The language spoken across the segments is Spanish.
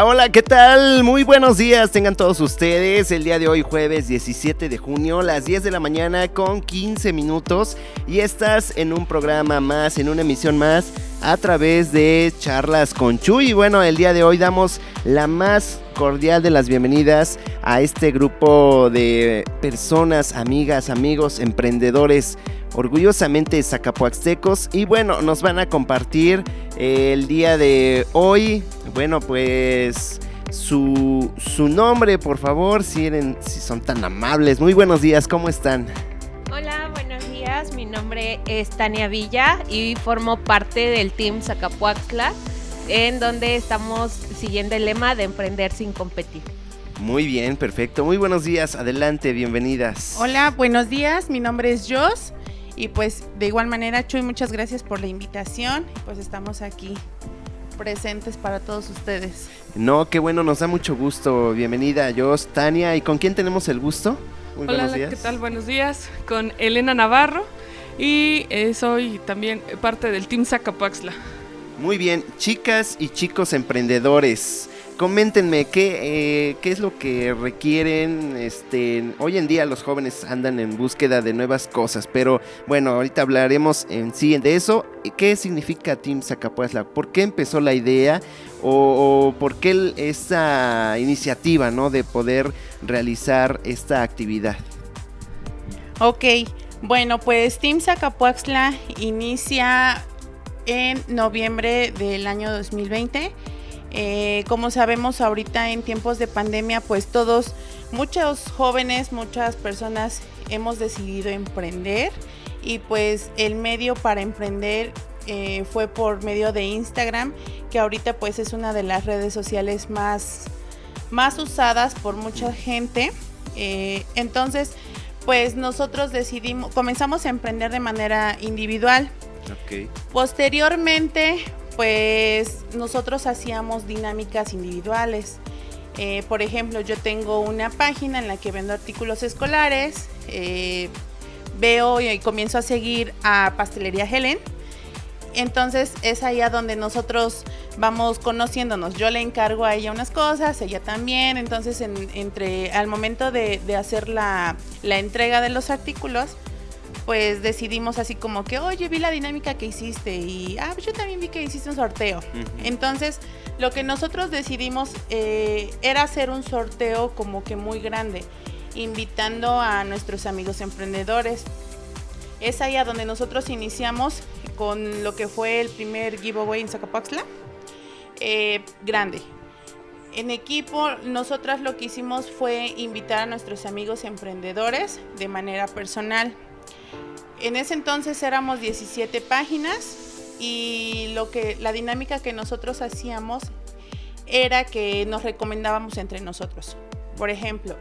Hola, ¿qué tal? Muy buenos días, tengan todos ustedes. El día de hoy, jueves 17 de junio, las 10 de la mañana con 15 minutos. Y estás en un programa más, en una emisión más, a través de Charlas con Chuy. Y bueno, el día de hoy damos la más cordial de las bienvenidas a este grupo de personas, amigas, amigos, emprendedores orgullosamente zacapuaxtecos y bueno, nos van a compartir el día de hoy, bueno, pues su, su nombre, por favor, si, si son tan amables. Muy buenos días, ¿cómo están? Hola, buenos días. Mi nombre es Tania Villa y formo parte del Team Zacapuaxtla, en donde estamos siguiendo el lema de emprender sin competir. Muy bien, perfecto. Muy buenos días. Adelante, bienvenidas. Hola, buenos días. Mi nombre es Jos y pues de igual manera, Chuy, muchas gracias por la invitación. Pues estamos aquí presentes para todos ustedes. No, qué bueno, nos da mucho gusto. Bienvenida, Jos, Tania. ¿Y con quién tenemos el gusto? Muy Hola, ¿qué tal? Buenos días. Con Elena Navarro y eh, soy también parte del Team Zacapaxla. Muy bien, chicas y chicos emprendedores coméntenme qué, eh, qué es lo que requieren. Este, hoy en día los jóvenes andan en búsqueda de nuevas cosas, pero bueno, ahorita hablaremos en sí de eso. ¿Qué significa Team Zacapuazla? ¿Por qué empezó la idea? O, por qué esa iniciativa, ¿no? De poder realizar esta actividad. Ok, bueno, pues Team Zacapuaxla inicia en noviembre del año 2020 eh, como sabemos ahorita en tiempos de pandemia, pues todos, muchos jóvenes, muchas personas hemos decidido emprender y pues el medio para emprender eh, fue por medio de Instagram, que ahorita pues es una de las redes sociales más, más usadas por mucha gente. Eh, entonces, pues nosotros decidimos, comenzamos a emprender de manera individual. Posteriormente, pues nosotros hacíamos dinámicas individuales. Eh, por ejemplo, yo tengo una página en la que vendo artículos escolares. Eh, veo y comienzo a seguir a Pastelería Helen. Entonces es ahí a donde nosotros vamos conociéndonos. Yo le encargo a ella unas cosas, ella también. Entonces entre al momento de, hacer la entrega de los artículos, pues decidimos así como que, oye, vi la dinámica que hiciste y, ah, pues yo también vi que hiciste un sorteo. Entonces, lo que nosotros decidimos eh, era hacer un sorteo como que muy grande, invitando a nuestros amigos emprendedores. Es ahí a donde nosotros iniciamos con lo que fue el primer giveaway en Zacapaxla, eh, grande. En equipo, nosotras lo que hicimos fue invitar a nuestros amigos emprendedores de manera personal en ese entonces éramos 17 páginas y lo que la dinámica que nosotros hacíamos era que nos recomendábamos entre nosotros. Por ejemplo,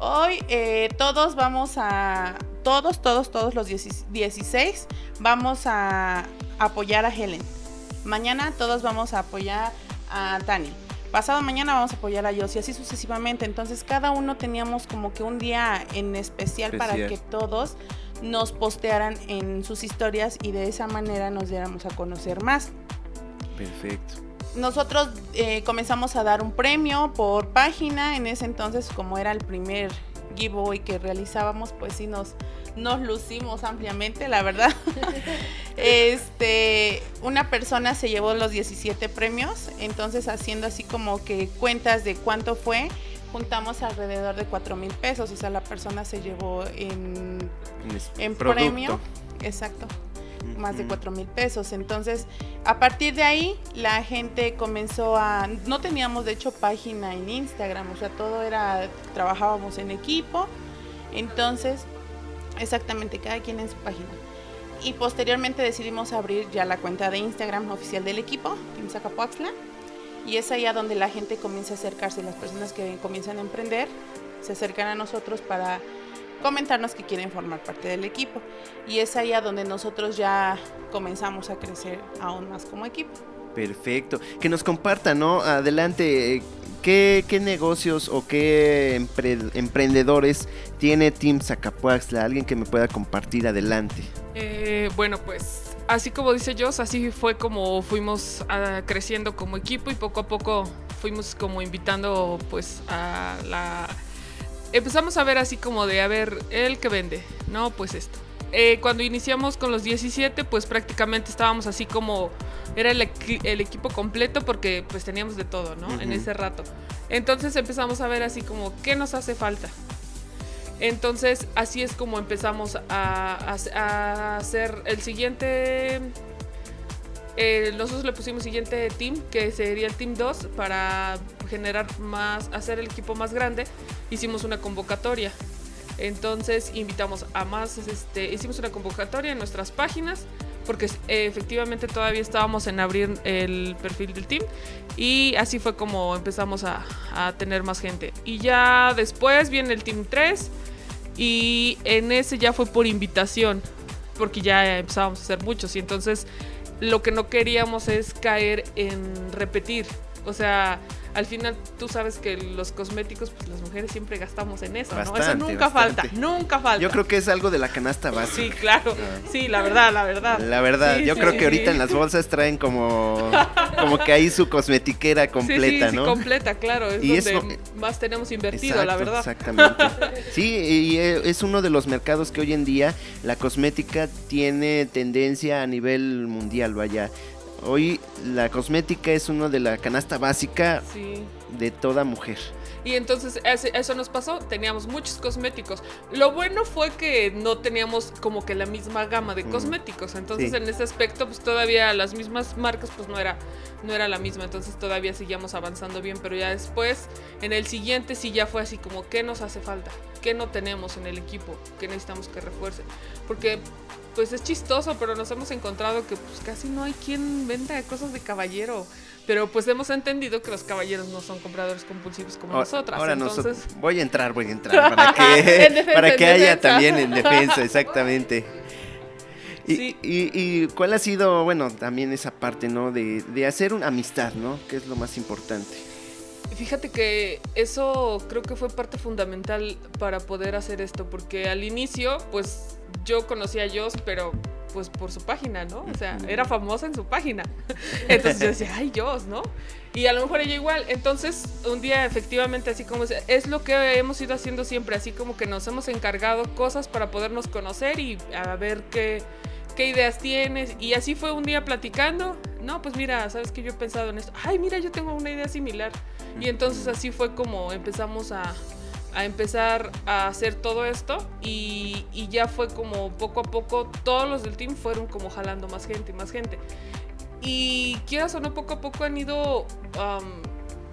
hoy eh, todos vamos a, todos, todos, todos los 16 vamos a apoyar a Helen. Mañana todos vamos a apoyar a Tani. Pasado mañana vamos a apoyar a Jos y así sucesivamente. Entonces cada uno teníamos como que un día en especial. para que todos nos postearan en sus historias y de esa manera nos diéramos a conocer más. Perfecto. Nosotros eh, comenzamos a dar un premio por página, en ese entonces como era el primer giveaway que realizábamos, pues sí nos, nos lucimos ampliamente, la verdad. este, una persona se llevó los 17 premios, entonces haciendo así como que cuentas de cuánto fue, juntamos alrededor de 4 mil pesos, o sea, la persona se llevó en, en premio, exacto, más de 4 mil pesos. Entonces, a partir de ahí, la gente comenzó a, no teníamos de hecho página en Instagram, o sea, todo era, trabajábamos en equipo, entonces, exactamente, cada quien en su página. Y posteriormente decidimos abrir ya la cuenta de Instagram oficial del equipo, Team Zacapuaxla y es ahí a donde la gente comienza a acercarse, las personas que comienzan a emprender se acercan a nosotros para comentarnos que quieren formar parte del equipo. Y es ahí a donde nosotros ya comenzamos a crecer aún más como equipo. Perfecto. Que nos compartan, ¿no? Adelante, ¿qué, negocios o qué emprendedores tiene Team Zacapuaxla? Alguien que me pueda compartir adelante. Eh, bueno, pues así como dice Joss, así fue como fuimos ah, creciendo como equipo y poco a poco fuimos como invitando pues a la... Empezamos a ver así como de, a ver, el que vende, no, pues esto. Eh, cuando iniciamos con los 17, pues prácticamente estábamos así como, era el, el equipo completo porque pues teníamos de todo, ¿no? En ese rato. Entonces empezamos a ver así como, ¿qué nos hace falta? Entonces así es como empezamos a, hacer el siguiente eh, nosotros le pusimos siguiente team, que sería el team 2, para generar más, hacer el equipo más grande. Hicimos una convocatoria. Entonces invitamos a más, este, hicimos una convocatoria en nuestras páginas, porque efectivamente todavía estábamos en abrir el perfil del team. Y así fue como empezamos a, a tener más gente. Y ya después viene el team 3. Y en ese ya fue por invitación, porque ya empezábamos a hacer muchos. Y entonces lo que no queríamos es caer en repetir. O sea, al final tú sabes que los cosméticos, pues las mujeres siempre gastamos en eso, ¿no? Eso nunca falta, nunca falta. Yo creo que es algo de la canasta básica. Sí, claro. Sí, la verdad, la verdad. La verdad, yo creo que ahorita en las bolsas traen como como que ahí su cosmetiquera completa, ¿no? Sí, completa, claro, es y donde más tenemos invertido, la verdad. Exactamente. sí, y es uno de los mercados que hoy en día la cosmética tiene tendencia a nivel mundial, vaya. Hoy la cosmética es una de la canasta básica de toda mujer. Y entonces eso nos pasó, teníamos muchos cosméticos. Lo bueno fue que no teníamos como que la misma gama de cosméticos, entonces en ese aspecto pues todavía las mismas marcas pues no era no era la misma, entonces todavía seguíamos avanzando bien, pero ya después en el siguiente sí ya fue así como qué nos hace falta, qué no tenemos en el equipo, qué necesitamos que refuerce, porque pues es chistoso, pero nos hemos encontrado que pues casi no hay quien venda cosas de caballero. Pero pues hemos entendido que los caballeros no son compradores compulsivos como nosotras. Ahora entonces... voy a entrar, voy a entrar para que, para que haya también en defensa, exactamente. Y, y, cuál ha sido, bueno, también esa parte, ¿no? De, de hacer una amistad, ¿no? Que es lo más importante. Fíjate que eso creo que fue parte fundamental para poder hacer esto, porque al inicio, pues yo conocía a Joss, pero pues por su página, ¿no? O sea, era famosa en su página. Entonces yo decía, ay, Joss, ¿no? Y a lo mejor ella igual. Entonces, un día efectivamente, así como es lo que hemos ido haciendo siempre, así como que nos hemos encargado cosas para podernos conocer y a ver qué, qué ideas tienes. Y así fue un día platicando. No, pues mira, sabes que yo he pensado en esto. Ay, mira, yo tengo una idea similar. Y entonces así fue como empezamos a, a empezar a hacer todo esto y, ya fue como poco a poco todos los del team fueron como jalando más gente y más gente. Y quieras o no, poco a poco han ido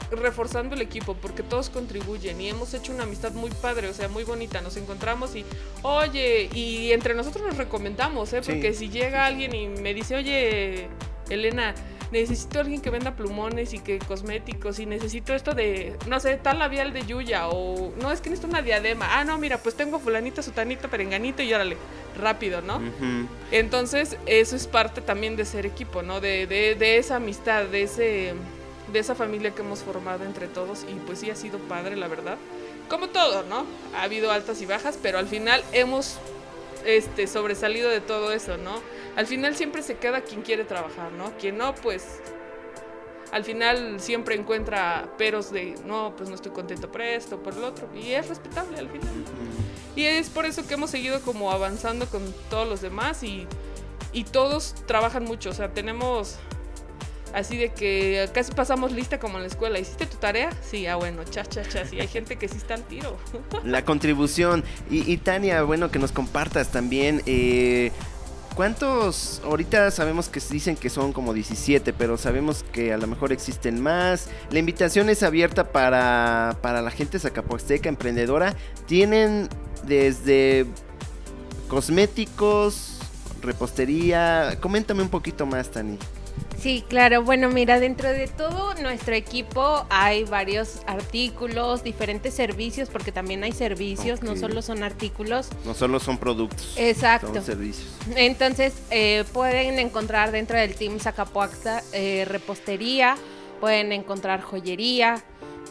reforzando el equipo porque todos contribuyen y hemos hecho una amistad muy padre, o sea, muy bonita. Nos encontramos y, oye, y entre nosotros nos recomendamos, ¿eh? Porque si llega alguien y me dice, oye, Elena, necesito alguien que venda plumones y que cosméticos y necesito esto de, no sé, tal labial de Yuya o no, es que necesito una diadema. Ah, no, mira, pues tengo fulanito, sutanito, perenganito y órale, rápido, ¿no? Entonces, eso es parte también de ser equipo, ¿no? De, de, de esa amistad, de ese de esa familia que hemos formado entre todos y pues sí ha sido padre, la verdad. Como todo, ¿no? Ha habido altas y bajas, pero al final hemos este, sobresalido de todo eso, ¿no? Al final siempre se queda quien quiere trabajar, ¿no? Quien no, pues al final siempre encuentra peros de, no, pues no estoy contento por esto, por lo otro, y es respetable al final. Y es por eso que hemos seguido como avanzando con todos los demás y, y todos trabajan mucho, o sea, tenemos Así de que casi pasamos lista como en la escuela. ¿Hiciste tu tarea? Sí, ah, bueno, chas, chas, chas. Y hay gente que sí está al tiro. La contribución. Y, Tania, bueno, que nos compartas también. Eh, ¿Cuántos? Ahorita sabemos que dicen que son como 17, pero sabemos que a lo mejor existen más. La invitación es abierta para, para la gente zacapoaxteca emprendedora. Tienen desde cosméticos, repostería. Coméntame un poquito más, Tani. Sí, claro. Bueno, mira, dentro de todo nuestro equipo hay varios artículos, diferentes servicios, porque también hay servicios, no solo son artículos. No solo son productos. Exacto. Son servicios. Entonces, eh, pueden encontrar dentro del Team Zacapuacta eh, repostería, pueden encontrar joyería,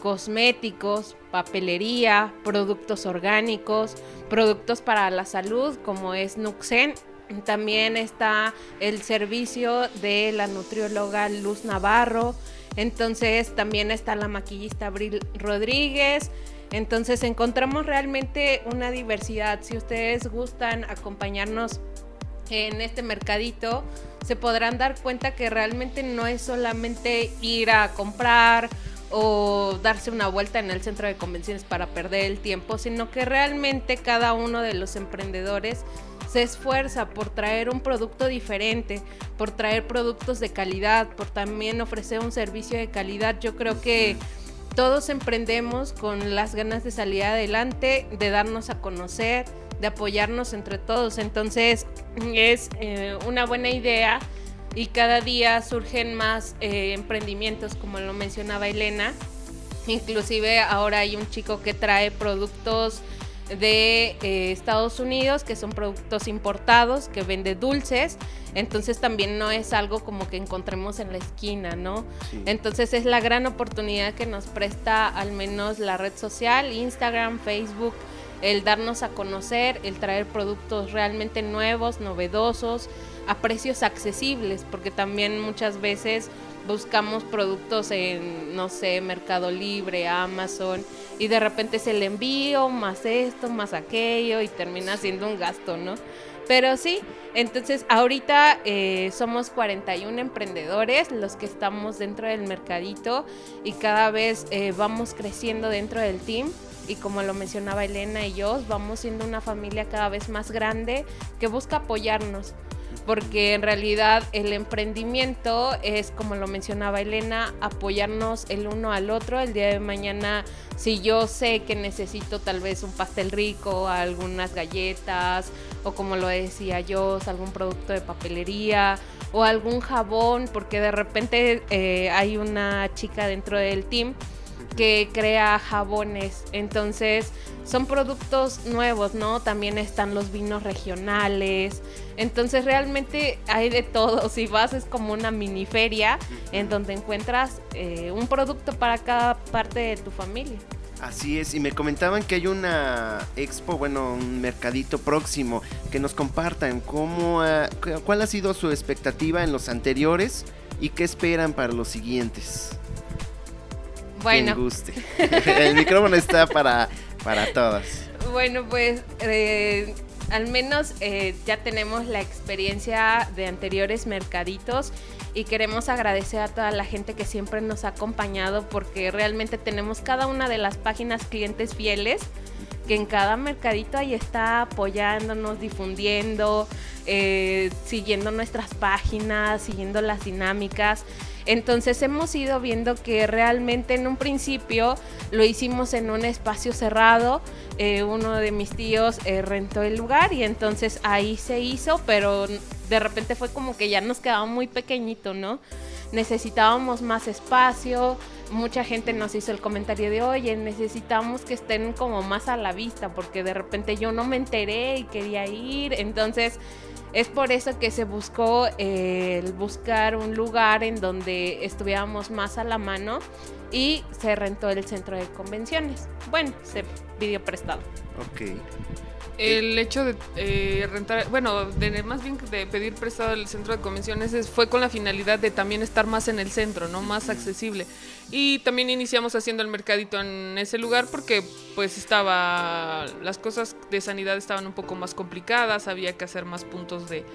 cosméticos, papelería, productos orgánicos, productos para la salud, como es Nuxen También está el servicio de la nutrióloga Luz Navarro. Entonces también está la maquillista Abril Rodríguez. Entonces encontramos realmente una diversidad. Si ustedes gustan acompañarnos en este mercadito, se podrán dar cuenta que realmente no es solamente ir a comprar o darse una vuelta en el centro de convenciones para perder el tiempo, sino que realmente cada uno de los emprendedores se esfuerza por traer un producto diferente, por traer productos de calidad, por también ofrecer un servicio de calidad. Yo creo que todos emprendemos con las ganas de salir adelante, de darnos a conocer, de apoyarnos entre todos. Entonces es eh, una buena idea y cada día surgen más eh, emprendimientos, como lo mencionaba Elena. Inclusive ahora hay un chico que trae productos de eh, Estados Unidos, que son productos importados, que vende dulces, entonces también no es algo como que encontremos en la esquina, ¿no? Entonces es la gran oportunidad que nos presta al menos la red social, Instagram, Facebook, el darnos a conocer, el traer productos realmente nuevos, novedosos, a precios accesibles, porque también muchas veces buscamos productos en, no sé, Mercado Libre, Amazon, y de repente es el envío, más esto, más aquello, y termina siendo un gasto, ¿no? Pero sí, entonces ahorita eh, somos 41 emprendedores los que estamos dentro del mercadito y cada vez eh, vamos creciendo dentro del team y como lo mencionaba Elena y yo, vamos siendo una familia cada vez más grande que busca apoyarnos porque en realidad el emprendimiento es, como lo mencionaba Elena, apoyarnos el uno al otro. El día de mañana, si yo sé que necesito tal vez un pastel rico, algunas galletas, o como lo decía yo, algún producto de papelería, o algún jabón, porque de repente eh, hay una chica dentro del team que crea jabones. Entonces, son productos nuevos, ¿no? También están los vinos regionales. Entonces, realmente hay de todo. Si vas, es como una mini feria en donde encuentras eh, un producto para cada parte de tu familia. Así es, y me comentaban que hay una expo, bueno, un mercadito próximo, que nos compartan cómo, cuál ha sido su expectativa en los anteriores y qué esperan para los siguientes. Bueno. guste. El micrófono está para, para todos. Bueno, pues eh, al menos eh, ya tenemos la experiencia de anteriores mercaditos y queremos agradecer a toda la gente que siempre nos ha acompañado porque realmente tenemos cada una de las páginas clientes fieles que en cada mercadito ahí está apoyándonos, difundiendo, eh, siguiendo nuestras páginas, siguiendo las dinámicas. Entonces hemos ido viendo que realmente en un principio lo hicimos en un espacio cerrado. Eh, uno de mis tíos eh, rentó el lugar y entonces ahí se hizo, pero de repente fue como que ya nos quedaba muy pequeñito, ¿no? Necesitábamos más espacio. Mucha gente nos hizo el comentario de, oye, necesitamos que estén como más a la vista, porque de repente yo no me enteré y quería ir. Entonces, es por eso que se buscó eh, el buscar un lugar en donde estuviéramos más a la mano y se rentó el centro de convenciones. Bueno, se pidió prestado. Ok. El hecho de eh, rentar, bueno, de, más bien de pedir prestado el centro de convenciones fue con la finalidad de también estar más en el centro, ¿no? Más accesible. Y también iniciamos haciendo el mercadito en ese lugar porque pues estaba, las cosas de sanidad estaban un poco más complicadas, había que hacer más puntos de,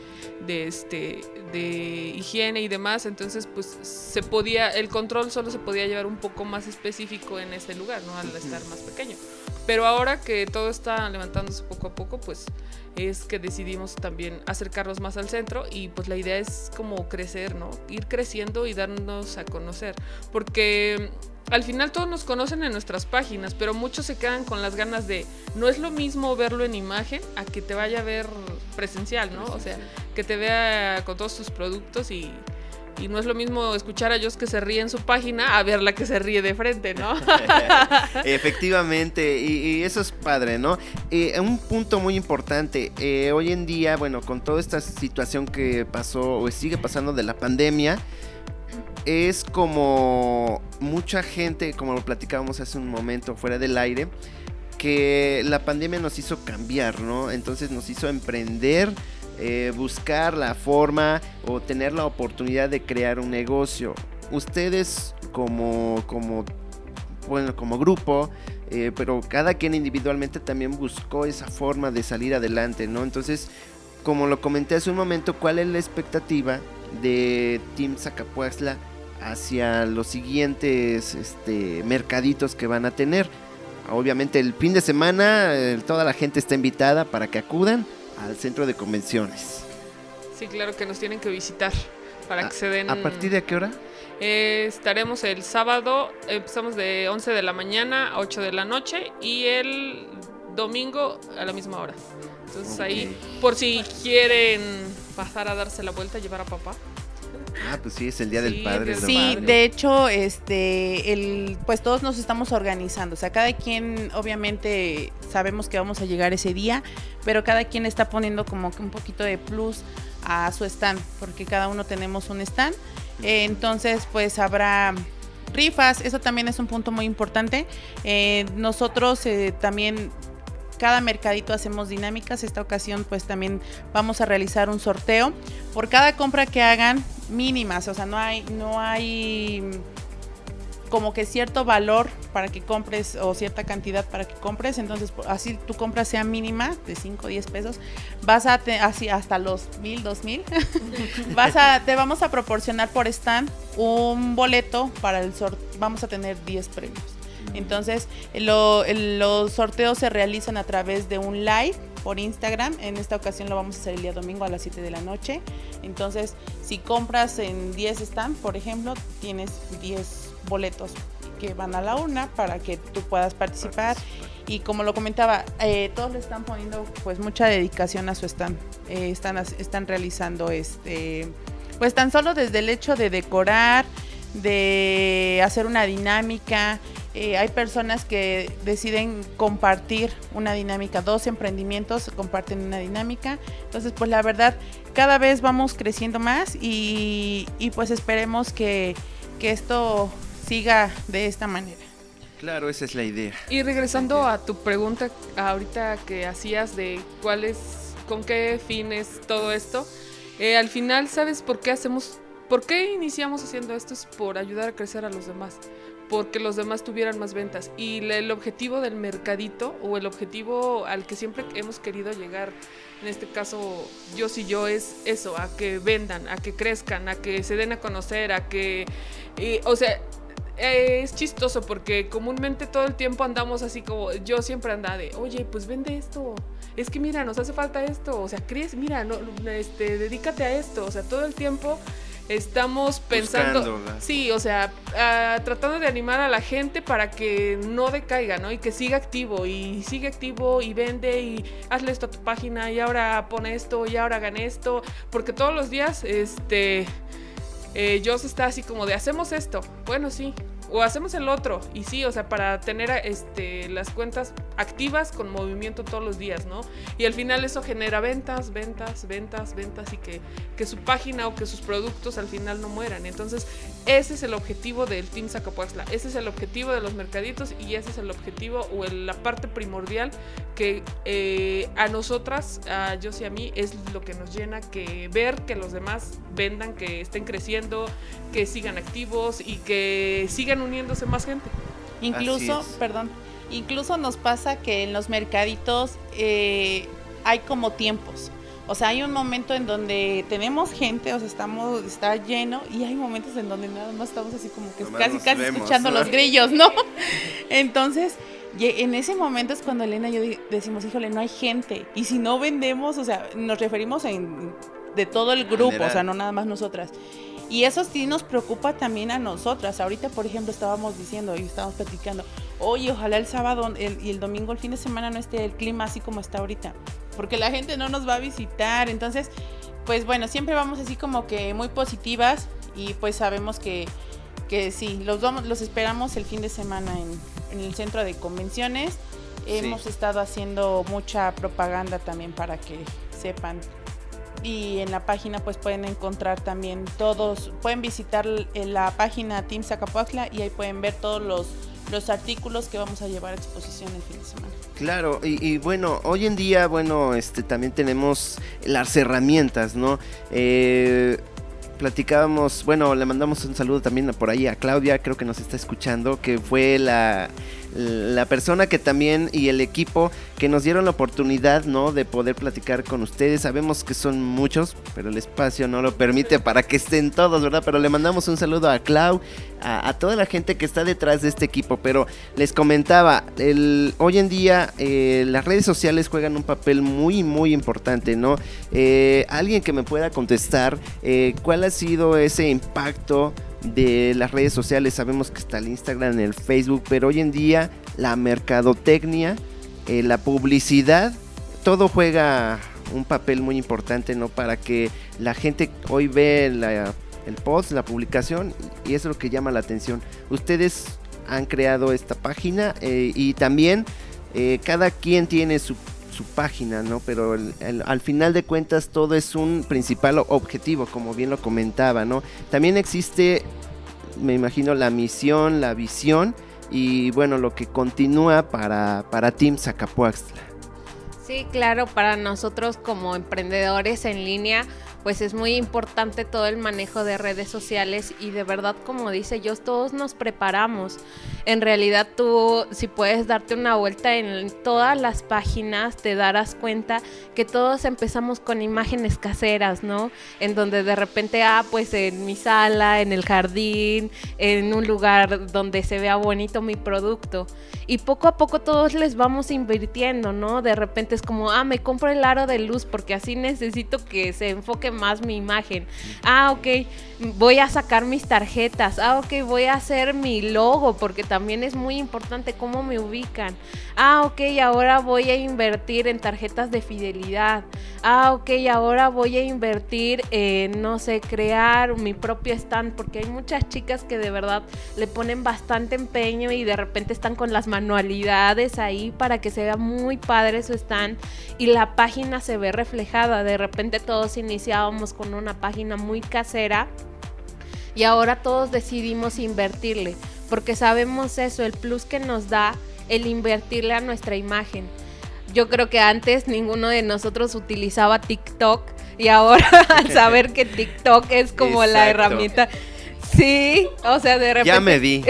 de, este, de higiene y demás, entonces pues se podía, el control solo se podía llevar un poco más específico en ese lugar, ¿no? Al estar más pequeño. Pero ahora que todo está levantándose poco a poco, pues es que decidimos también acercarnos más al centro y pues la idea es como crecer, ¿no? Ir creciendo y darnos a conocer. Porque al final todos nos conocen en nuestras páginas, pero muchos se quedan con las ganas de, no es lo mismo verlo en imagen a que te vaya a ver presencial, ¿no? O sea, que te vea con todos tus productos y y no es lo mismo escuchar a Joss que se ríe en su página a verla que se ríe de frente, ¿no? Efectivamente, y, eso es padre, ¿no? Eh, un punto muy importante, eh, hoy en día, bueno, con toda esta situación que pasó o sigue pasando de la pandemia, es como mucha gente, como lo platicábamos hace un momento fuera del aire, que la pandemia nos hizo cambiar, ¿no? Entonces nos hizo emprender eh, buscar la forma o tener la oportunidad de crear un negocio. Ustedes como, como, bueno, como grupo, eh, pero cada quien individualmente también buscó esa forma de salir adelante, ¿no? Entonces, como lo comenté hace un momento, ¿cuál es la expectativa de Team Zacapuazla hacia los siguientes este, mercaditos que van a tener? Obviamente el fin de semana eh, toda la gente está invitada para que acudan al centro de convenciones. Sí, claro que nos tienen que visitar para que se den... ¿A partir de qué hora? Eh, estaremos el sábado, empezamos de 11 de la mañana a 8 de la noche y el domingo a la misma hora. Entonces ahí, por si quieren pasar a darse la vuelta, llevar a papá. Ah, pues sí, es el Día del Padre. Sí, de hecho, este, el, pues todos nos estamos organizando. O sea, cada quien, obviamente, sabemos que vamos a llegar ese día, pero cada quien está poniendo como que un poquito de plus a su stand, porque cada uno tenemos un stand. Eh, entonces, pues habrá rifas, eso también es un punto muy importante. Eh, nosotros eh, también cada mercadito hacemos dinámicas. Esta ocasión pues también vamos a realizar un sorteo. Por cada compra que hagan, mínimas, o sea, no hay, no hay como que cierto valor para que compres o cierta cantidad para que compres, entonces así tu compra sea mínima de 5 o 10 pesos, vas a así hasta los 1000, 2000, vas a te vamos a proporcionar por stand un boleto para el sorteo, vamos a tener 10 premios. Entonces, los sorteos se realizan a través de un live por Instagram. En esta ocasión lo vamos a hacer el día domingo a las 7 de la noche. Entonces, si compras en 10 stands, por ejemplo, tienes 10 boletos que van a la urna para que tú puedas participar. Y como lo comentaba, eh, todos le están poniendo pues mucha dedicación a su stand. Eh, están, están realizando este, pues tan solo desde el hecho de decorar, de hacer una dinámica, eh, hay personas que deciden compartir una dinámica, dos emprendimientos comparten una dinámica. Entonces, pues la verdad, cada vez vamos creciendo más y, pues esperemos que, esto siga de esta manera. Claro, esa es la idea. Y regresando a tu pregunta ahorita que hacías de cuál es, con qué fines todo esto, eh, al final, ¿sabes por qué hacemos, por qué iniciamos haciendo esto? Es por ayudar a crecer a los demás porque los demás tuvieran más ventas. Y el objetivo del mercadito o el objetivo al que siempre hemos querido llegar, en este caso yo sí yo, es eso, a que vendan, a que crezcan, a que se den a conocer, a que... o sea, es chistoso porque comúnmente todo el tiempo andamos así como yo siempre andaba de, oye, pues vende esto. Es que mira, nos hace falta esto. O sea, crees, mira, no, este, dedícate a esto. O sea, todo el tiempo estamos pensando, sí, o sea, ah, tratando de animar a la gente para que no decaiga, ¿no? Y que siga activo y sigue activo y vende y hazle esto a tu página y ahora pone esto y ahora hagan esto, porque todos los días, este, eh, Joss está así como de hacemos esto, bueno, sí, o hacemos el otro. Y sí, o sea, para tener este, las cuentas activas con movimiento todos los días, ¿no? Y al final eso genera ventas, ventas, ventas, ventas y que, que su página o que sus productos al final no mueran. Entonces, ese es el objetivo del Team Zacapuazla, ese es el objetivo de los mercaditos y ese es el objetivo o la parte primordial que eh, a nosotras, a yo y a mí, es lo que nos llena, que ver que los demás vendan, que estén creciendo, que sigan activos y que sigan uniéndose más gente. Incluso, perdón, incluso nos pasa que en los mercaditos eh, hay como tiempos. O sea, hay un momento en donde tenemos gente, o sea, estamos, está lleno, y hay momentos en donde nada más estamos así como que casi, casi escuchando los grillos, ¿no? Entonces, en ese momento es cuando Elena y yo decimos, híjole, no hay gente. Y si no vendemos, o sea, nos referimos en, de todo el grupo, o sea, no nada más nosotras. Y eso sí nos preocupa también a nosotras. Ahorita, por ejemplo, estábamos diciendo y estábamos platicando, oye, ojalá el sábado y el domingo, el fin de semana, no esté el clima así como está ahorita, porque la gente no nos va a visitar. Entonces, pues bueno, siempre vamos así como que muy positivas y pues sabemos que, que sí, los, vamos, los esperamos el fin de semana en, el centro de convenciones. Hemos estado haciendo mucha propaganda también para que sepan y en la página pues pueden encontrar también todos, pueden visitar la página Team Zacapuacla y ahí pueden ver todos los los artículos que vamos a llevar a exposición el fin de semana. Claro, y, y bueno, hoy en día, bueno, este también tenemos las herramientas, ¿no? Eh, platicábamos, bueno, le mandamos un saludo también por ahí a Claudia, creo que nos está escuchando, que fue la, la persona que también y el equipo que nos dieron la oportunidad, ¿no? De poder platicar con ustedes. Sabemos que son muchos, pero el espacio no lo permite para que estén todos, ¿verdad? Pero le mandamos un saludo a Clau, a, toda la gente que está detrás de este equipo. Pero les comentaba, el, hoy en día eh, las redes sociales juegan un papel muy, muy importante, ¿no? Eh, alguien que me pueda contestar eh, cuál ha sido ese impacto de las redes sociales. Sabemos que está el Instagram, el Facebook, pero hoy en día la mercadotecnia, eh, la publicidad, todo juega un papel muy importante, ¿no? Para que la gente hoy ve el post, la publicación, y eso es lo que llama la atención. Ustedes han creado esta página eh, y también eh, cada quien tiene su, su página, ¿no? Pero el- el- al final de cuentas todo es un principal objetivo, como bien lo comentaba, ¿no? También existe, me imagino, la misión, la visión y bueno, lo que continúa para, para Team. Sí, claro, para nosotros como emprendedores en línea, pues es muy importante todo el manejo de redes sociales y de verdad, como dice yo, todos nos preparamos. En realidad tú, si puedes darte una vuelta en todas las páginas, te darás cuenta que todos empezamos con imágenes caseras, ¿no? En donde de repente, ah, pues en mi sala, en el jardín, en un lugar donde se vea bonito mi producto. Y poco a poco todos les vamos invirtiendo, ¿no? De repente es como, ah, me compro el aro de luz porque así necesito que se enfoque más mi imagen. Ah, ok, voy a sacar mis tarjetas. Ah, ok, voy a hacer mi logo porque también es muy importante cómo me ubican. Ah, ok, ahora voy a invertir en tarjetas de fidelidad. Ah, ok, ahora voy a invertir en, no sé, crear mi propio stand porque hay muchas chicas que de verdad le ponen bastante empeño y de repente están con las manualidades ahí para que se muy padre su stand y la página se ve reflejada. De repente todos iniciábamos con una página muy casera y ahora todos decidimos invertirle porque sabemos eso, el plus que nos da el invertirle a nuestra imagen. Yo creo que antes ninguno de nosotros utilizaba TikTok y ahora al saber que TikTok es como la Exacto. herramienta. Sí, o sea, de repente Ya me vi.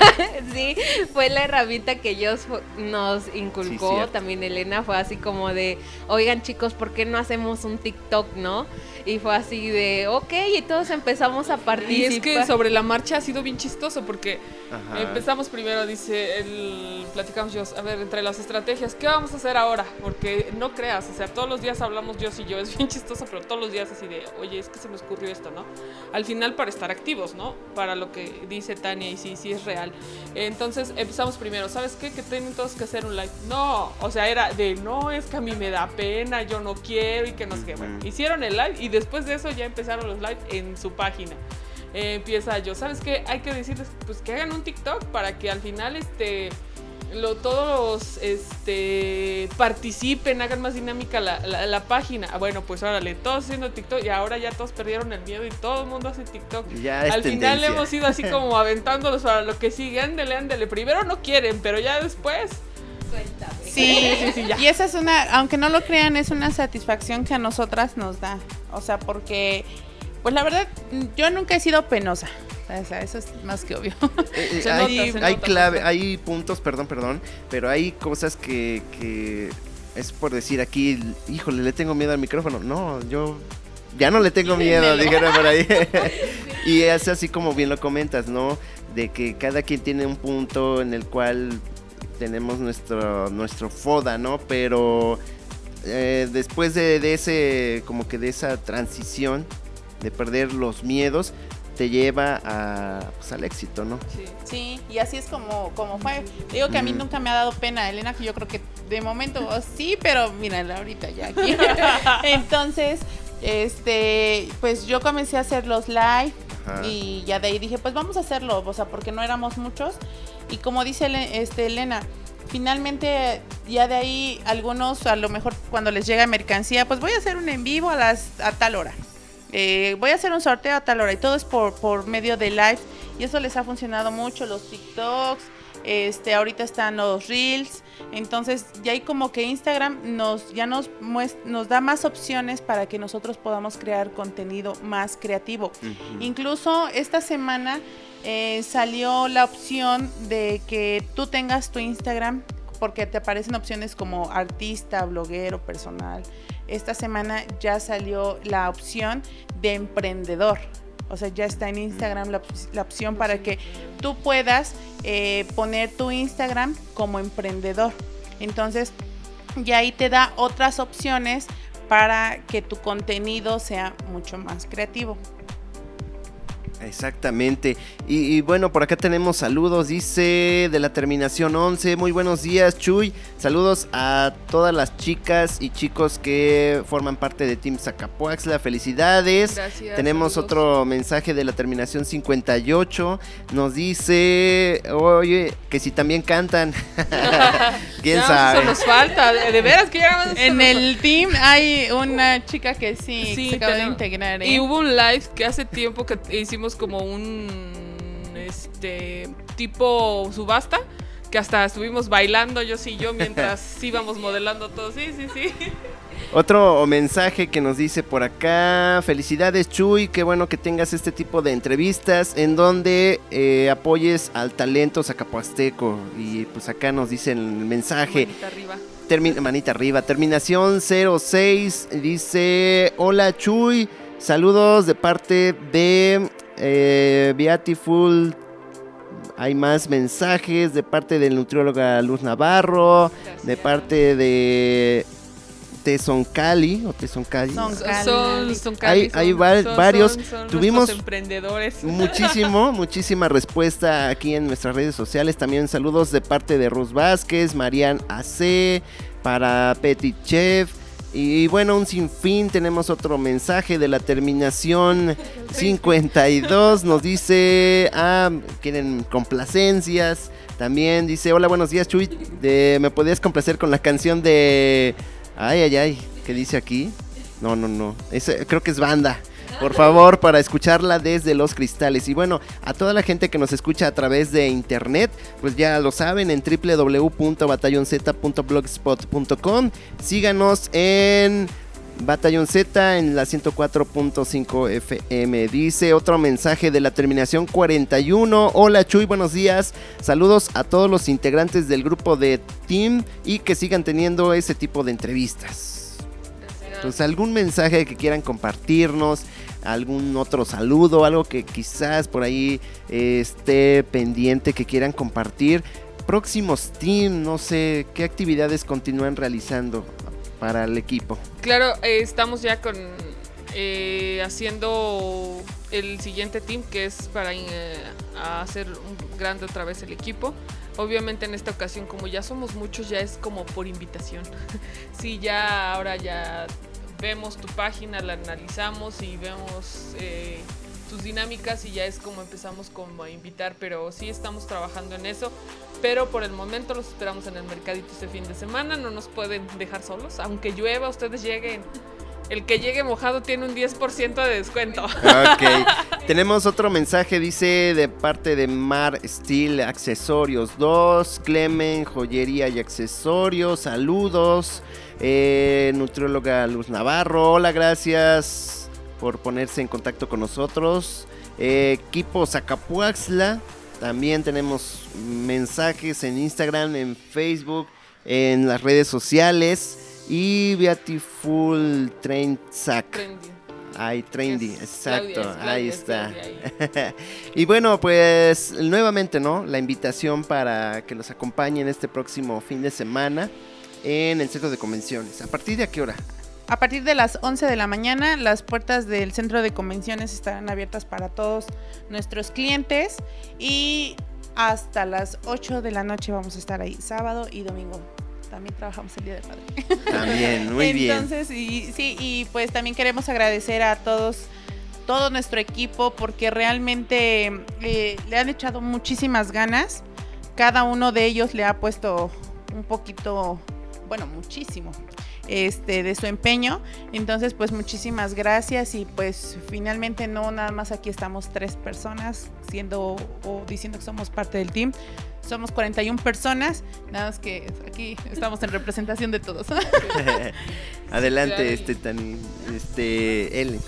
sí, fue la herramienta que ellos fu- nos Sí, inculcó. cierto. También Elena fue así como de, oigan chicos, ¿por qué no hacemos un TikTok, no? Y fue así de, ok, y todos empezamos a Y participar. es que sobre la marcha ha sido bien chistoso porque Ajá. empezamos primero, dice, el, platicamos yo, a ver, entre las estrategias, ¿qué vamos a hacer ahora? Porque no creas, o sea, todos los días hablamos yo y yo, es bien chistoso, pero todos los días así de, oye, es que se me ocurrió esto, ¿no? Al final para estar activos, ¿no? Para lo que dice Tania y sí, sí es real. Entonces empezamos primero, ¿sabes qué? Que tienen todos que hacer un live. No, o sea, era de, no, es que a mí me da pena, yo no quiero y que no sé qué. Bueno, hicieron el live y después de eso ya empezaron los live en su página. Eh, empieza yo, ¿sabes qué? Hay que decirles pues que hagan un TikTok para que al final este lo, todos este participen, hagan más dinámica la, la- la página. Ah, Bueno, pues órale, todos haciendo TikTok y ahora ya todos perdieron el miedo y todo el mundo hace TikTok. Ya Al final hemos ido así como aventándolos para lo que sigue, ándele, ándele. Primero no quieren, pero ya después. Sí, Sí, sí, ya. y esa es una, aunque no lo crean, es una satisfacción que a nosotras nos da. O sea, porque, pues la verdad, yo nunca he sido penosa. O sea, eso es más que obvio. Eh, eh, Se hay, nota, se hay nota, clave, nota. hay puntos, perdón, perdón, pero hay cosas que, que es por decir aquí, híjole, le tengo miedo al micrófono. No, yo ya no le tengo miedo, dijeron por ahí. y es así como bien lo comentas, ¿no? De que cada quien tiene un punto en el cual tenemos nuestro, nuestro foda, ¿no? Pero eh, después de, de ese, como que de esa transición, de perder los miedos, te lleva a, pues, al éxito, ¿no? Sí. Sí, y así es como, como fue. Digo que a mí Mm. nunca me ha dado pena, Elena, que yo creo que de momento oh, sí, pero mírala ahorita ya aquí. Entonces, este, pues yo comencé a hacer los live Ajá. y ya de ahí dije, pues vamos a hacerlo, o sea, porque no éramos muchos. Y como dice este, Elena, finalmente ya de ahí algunos, a lo mejor cuando les llega mercancía, pues voy a hacer un en vivo a, las, a tal hora. Eh, voy a hacer un sorteo a tal hora y todo es por, por medio de live y eso les ha funcionado mucho, los TikToks, Este, ahorita están los reels. Entonces, ya hay como que Instagram nos ya nos nos da más opciones para que nosotros podamos crear contenido más creativo. Incluso esta semana eh, salió la opción de que tú tengas tu Instagram porque te aparecen opciones como artista, bloguero, personal. Esta semana ya salió la opción de emprendedor. O sea, ya está en Instagram la, opción para que tú puedas eh, poner tu Instagram como emprendedor. Entonces, ya ahí te da otras opciones para que tu contenido sea mucho más creativo. Exactamente. Y, bueno, por acá tenemos saludos, dice de la terminación 11. Muy buenos días, Chuy. Saludos a todas las chicas y chicos que forman parte de Team Zacapuaxla. Felicidades. Gracias, tenemos otro mensaje de la terminación 58. Nos dice, oye, que si también cantan. ¿Quién sabe? Eso nos falta. De veras que ya En el team hay una chica que sí, se acaba de integrar. Y ¿eh? hubo un live que hace tiempo que hicimos como un este tipo subasta que hasta estuvimos bailando yo sí yo mientras íbamos modelando todo. Sí, sí, sí. Otro mensaje que nos dice por acá, felicidades Chuy, qué bueno que tengas este tipo de entrevistas en donde eh, apoyes al talento zacapuasteco. Y pues acá nos dice el mensaje. Manita arriba. manita arriba. Terminación 06 dice, hola Chuy, saludos de parte de eh, Beautiful. Hay más mensajes de parte del nutrióloga Luz Navarro, de parte de Tesoncali o Tesoncali. Son, son, hay, hay varios. Tuvimos emprendedores. muchísimo, muchísima respuesta aquí en nuestras redes sociales. También saludos de parte de Rus Vázquez, Marian AC, para Petit Chef. Y bueno, un sinfín, tenemos otro mensaje de la terminación 52. Nos dice, ah, quieren complacencias. También dice, hola, buenos días, Chuy. ¿Me podías complacer con la canción de... Ay, ay, ay, ¿qué dice aquí? No, no, no. creo que es banda por favor, para escucharla desde los cristales. Y bueno, a toda la gente que nos escucha a través de internet, pues ya lo saben en www.batallonz.blogspot.com. Síganos en Batallón Z en la 104.5 FM. Dice otro mensaje de la terminación 41. Hola Chuy, buenos días. Saludos a todos los integrantes del grupo de Team y que sigan teniendo ese tipo de entrevistas. Pues algún mensaje que quieran compartirnos, algún otro saludo, algo que quizás por ahí esté pendiente que quieran compartir. Próximos team, no sé, ¿qué actividades continúan realizando para el equipo? Claro, eh, estamos ya con eh, haciendo el siguiente team que es para eh, hacer un grande otra vez el equipo. Obviamente en esta ocasión como ya somos muchos ya es como por invitación. sí, ya ahora ya vemos tu página, la analizamos y vemos eh, tus dinámicas y ya es como empezamos como a invitar, pero sí estamos trabajando en eso. Pero por el momento los esperamos en el mercadito este fin de semana, no nos pueden dejar solos, aunque llueva, ustedes lleguen. El que llegue mojado tiene un 10% de descuento. Ok. Tenemos otro mensaje, dice de parte de Mar Steel Accesorios 2, Clemen, Joyería y Accesorios, saludos. Eh, nutrióloga Luz Navarro, hola, gracias por ponerse en contacto con nosotros. Eh, equipo Zacapuaxla, también tenemos mensajes en Instagram, en Facebook, en las redes sociales. Y Beautiful Train Sac. Trendy. Ay, trendy, exacto, ahí está. y bueno, pues nuevamente, ¿no? La invitación para que los acompañen este próximo fin de semana en el centro de convenciones. ¿A partir de a qué hora? A partir de las 11 de la mañana, las puertas del centro de convenciones estarán abiertas para todos nuestros clientes y hasta las 8 de la noche vamos a estar ahí, sábado y domingo. También trabajamos el Día del Padre. También, muy bien. Entonces, y, sí, y pues también queremos agradecer a todos todo nuestro equipo porque realmente eh, le han echado muchísimas ganas. Cada uno de ellos le ha puesto un poquito bueno, muchísimo. este, de su empeño. Entonces, pues muchísimas gracias y pues finalmente no nada más aquí estamos tres personas siendo o diciendo que somos parte del team. Somos 41 personas, nada más que aquí estamos en representación de todos. Adelante, este tan este Ellen.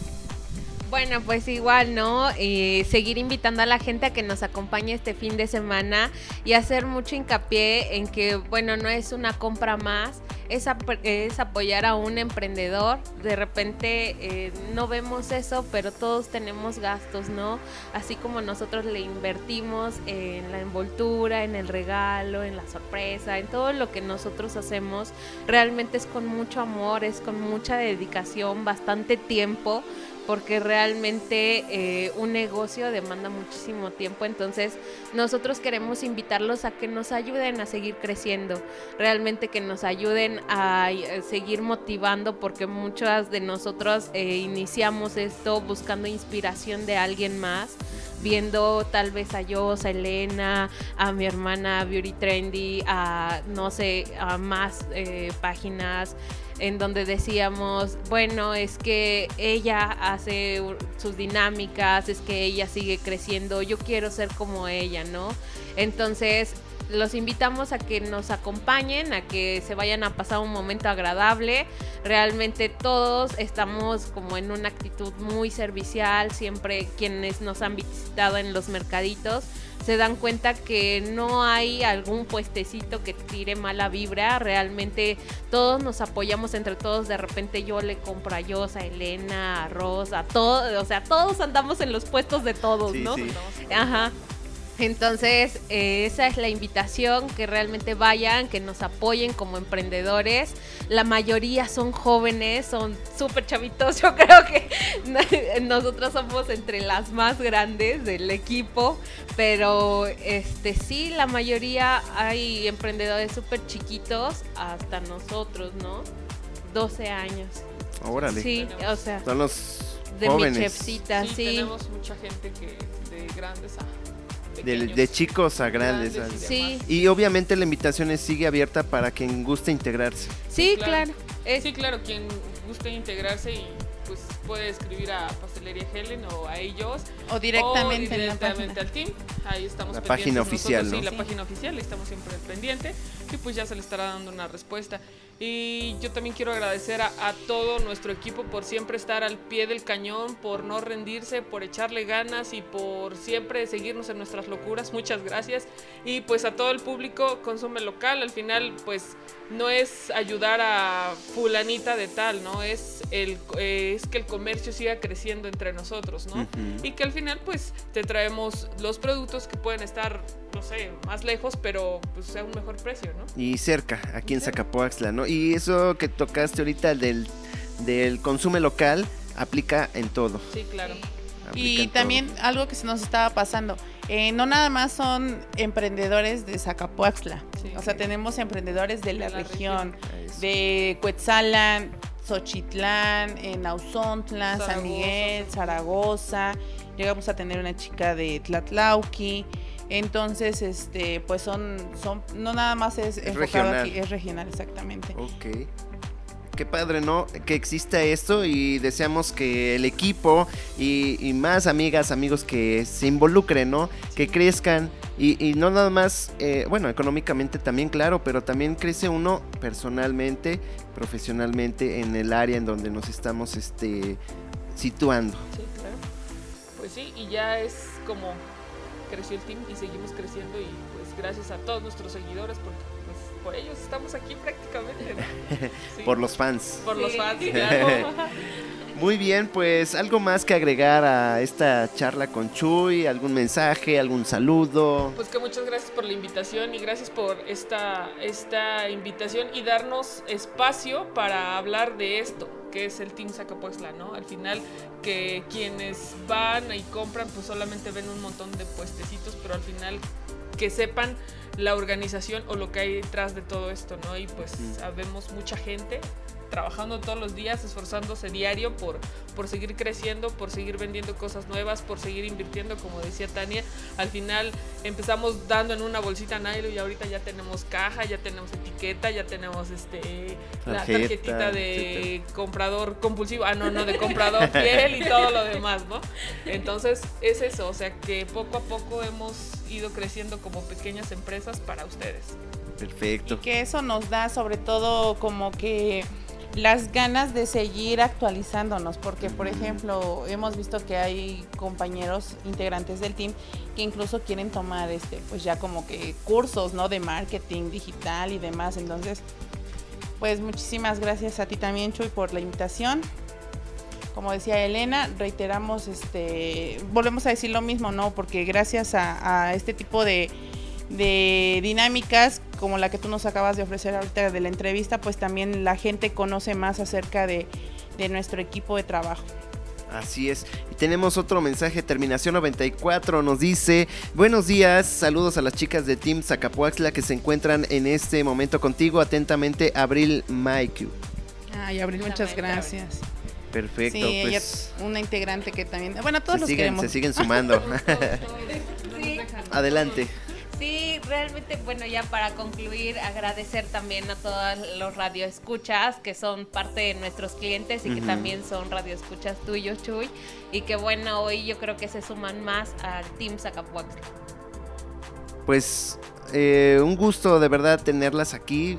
Bueno, pues igual, ¿no? Eh, seguir invitando a la gente a que nos acompañe este fin de semana y hacer mucho hincapié en que, bueno, no es una compra más, es, apoyar a un emprendedor. De repente eh, no vemos eso, pero todos tenemos gastos, ¿no? Así como nosotros le invertimos en la envoltura, en el regalo, en la sorpresa, en todo lo que nosotros hacemos, realmente es con mucho amor, es con mucha dedicación, bastante tiempo porque realmente eh, un negocio demanda muchísimo tiempo, entonces nosotros queremos invitarlos a que nos ayuden a seguir creciendo, realmente que nos ayuden a eh, seguir motivando, porque muchas de nosotros eh, iniciamos esto buscando inspiración de alguien más viendo tal vez a yo, a Elena, a mi hermana Beauty Trendy, a no sé, a más páginas en donde decíamos, bueno, es que ella hace sus dinámicas, es que ella sigue creciendo, yo quiero ser como ella, ¿no? Entonces, los invitamos a que nos acompañen, a que se vayan a pasar un momento agradable. Realmente todos estamos como en una actitud muy servicial, siempre quienes nos han visitado en los mercaditos se dan cuenta que no hay algún puestecito que tire mala vibra, realmente todos nos apoyamos entre todos, de repente yo le compro a Yosa, a Elena, a Rosa, a todos, o sea, todos andamos en los puestos de todos, ¿no? Ajá. Entonces, eh, esa es la invitación, que realmente vayan, que nos apoyen como emprendedores. La mayoría son jóvenes, son súper chavitos. Yo creo que nosotros somos entre las más grandes del equipo, pero este sí, la mayoría hay emprendedores súper chiquitos hasta nosotros, ¿no? 12 años. Órale. Sí, o sea. Son los de jóvenes. mi chefcita, sí, Tenemos mucha gente que de grandes a de, chicos a grandes. sí. Y obviamente la invitación sigue abierta para quien guste integrarse. Sí, claro. Sí, claro, quien guste integrarse y puede escribir a Pastelería Helen o a ellos. O directamente, directamente al team. Ahí estamos La página oficial, ¿no? Sí, la página oficial, ahí estamos siempre pendiente. Y pues ya se le estará dando una respuesta. Y yo también quiero agradecer a, todo nuestro equipo por siempre estar al pie del cañón, por no rendirse, por echarle ganas y por siempre seguirnos en nuestras locuras. Muchas gracias. Y pues a todo el público, consume local. Al final, pues no es ayudar a fulanita de tal, ¿no? Es, el, es que el comercio siga creciendo entre nosotros, ¿no? Y que al final, pues te traemos los productos que pueden estar, no sé, más lejos, pero pues sea un mejor precio, ¿no? Y cerca, aquí en Zacapoaxtla, ¿no? Y eso que tocaste ahorita del, del consumo local aplica en todo. Sí, claro. y también algo que se nos estaba pasando, eh, no nada más son emprendedores de Zacapoaxtla, o sea, tenemos emprendedores de la, región, de Cuetzalan, Xochitlán, en Auzontla, San Miguel, Zaragoza, llegamos a tener una chica de Tlatlauqui, entonces, este, pues son, son, no nada más es, es regional. aquí, es regional exactamente. Ok. Qué padre, ¿no? Que exista esto y deseamos que el equipo y, más amigas, amigos que se involucren, ¿no? Que crezcan y, no nada más, eh, bueno, económicamente también, claro, pero también crece uno personalmente, profesionalmente en el área en donde nos estamos este, situando. Sí, claro. Pues sí, y ya es como creció el team y seguimos creciendo y pues gracias a todos nuestros seguidores porque por ellos estamos aquí prácticamente. por los fans. Por los fans, claro. Muy bien, pues algo más que agregar a esta charla con Chuy, algún mensaje, algún saludo. Pues que muchas gracias por la invitación y gracias por esta, esta invitación y darnos espacio para hablar de esto, que es el Team Zacapuexla, ¿no? Al final que quienes van y compran pues solamente ven un montón de puestecitos, pero al final que sepan la organización o lo que hay detrás de todo esto, ¿no? Y pues sabemos mucha gente trabajando todos los días, esforzándose diario por, por seguir creciendo, por seguir vendiendo cosas nuevas, por seguir invirtiendo, como decía Tania. Al final empezamos dando en una bolsita nylon y ahorita ya tenemos caja, ya tenemos etiqueta, ya tenemos este la tarjetita de etcétera. comprador compulsivo, ah no, no, de comprador fiel y todo lo demás, ¿no? Entonces es eso, o sea que poco a poco hemos ido creciendo como pequeñas empresas para ustedes. Y Perfecto. que eso nos da sobre todo como que las ganas de seguir actualizándonos, porque por ejemplo hemos visto que hay compañeros integrantes del team que incluso quieren tomar este, pues ya como que cursos, ¿no? De marketing digital y demás. Entonces, pues muchísimas gracias a ti también, Chuy, por la invitación. Como decía Elena, reiteramos, este, volvemos a decir lo mismo, ¿no? Porque gracias a, a este tipo de, de dinámicas como la que tú nos acabas de ofrecer ahorita de la entrevista, pues también la gente conoce más acerca de, de nuestro equipo de trabajo. Así es. Y tenemos otro mensaje, terminación 94, nos dice, buenos días, saludos a las chicas de Team Zacapuaxla que se encuentran en este momento contigo, atentamente, Abril Maiku. Ay, Abril, muchas gracias. Perfecto, sí, ella pues una integrante que también, bueno, todos se los siguen, queremos. se siguen sumando. Sí. Adelante. Sí, realmente, bueno, ya para concluir, agradecer también a todos los radioescuchas que son parte de nuestros clientes y que también son radioescuchas tuyos, Chuy. Y que bueno, hoy yo creo que se suman más al Team Zacapuaxtla. Pues eh, un gusto de verdad tenerlas aquí.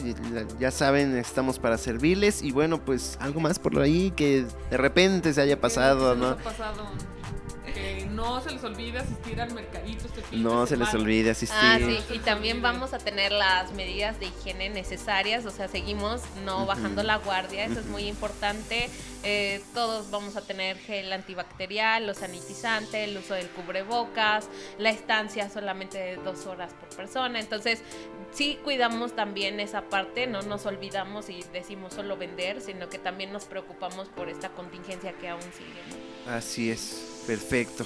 Ya saben, estamos para servirles. Y bueno, pues algo más por ahí que de repente se haya pasado, pasado, no se les olvide asistir al mercadito este fin No de se les olvide asistir. Ah, sí, y también vamos a tener las medidas de higiene necesarias, o sea, seguimos no bajando la guardia, eso es muy importante. Eh, todos vamos a tener gel antibacterial, los sanitizantes, el uso del cubrebocas, la estancia solamente de dos horas por persona. Entonces, sí cuidamos también esa parte, no nos olvidamos y decimos solo vender, sino que también nos preocupamos por esta contingencia que aún sigue. ¿no? Así es, perfecto.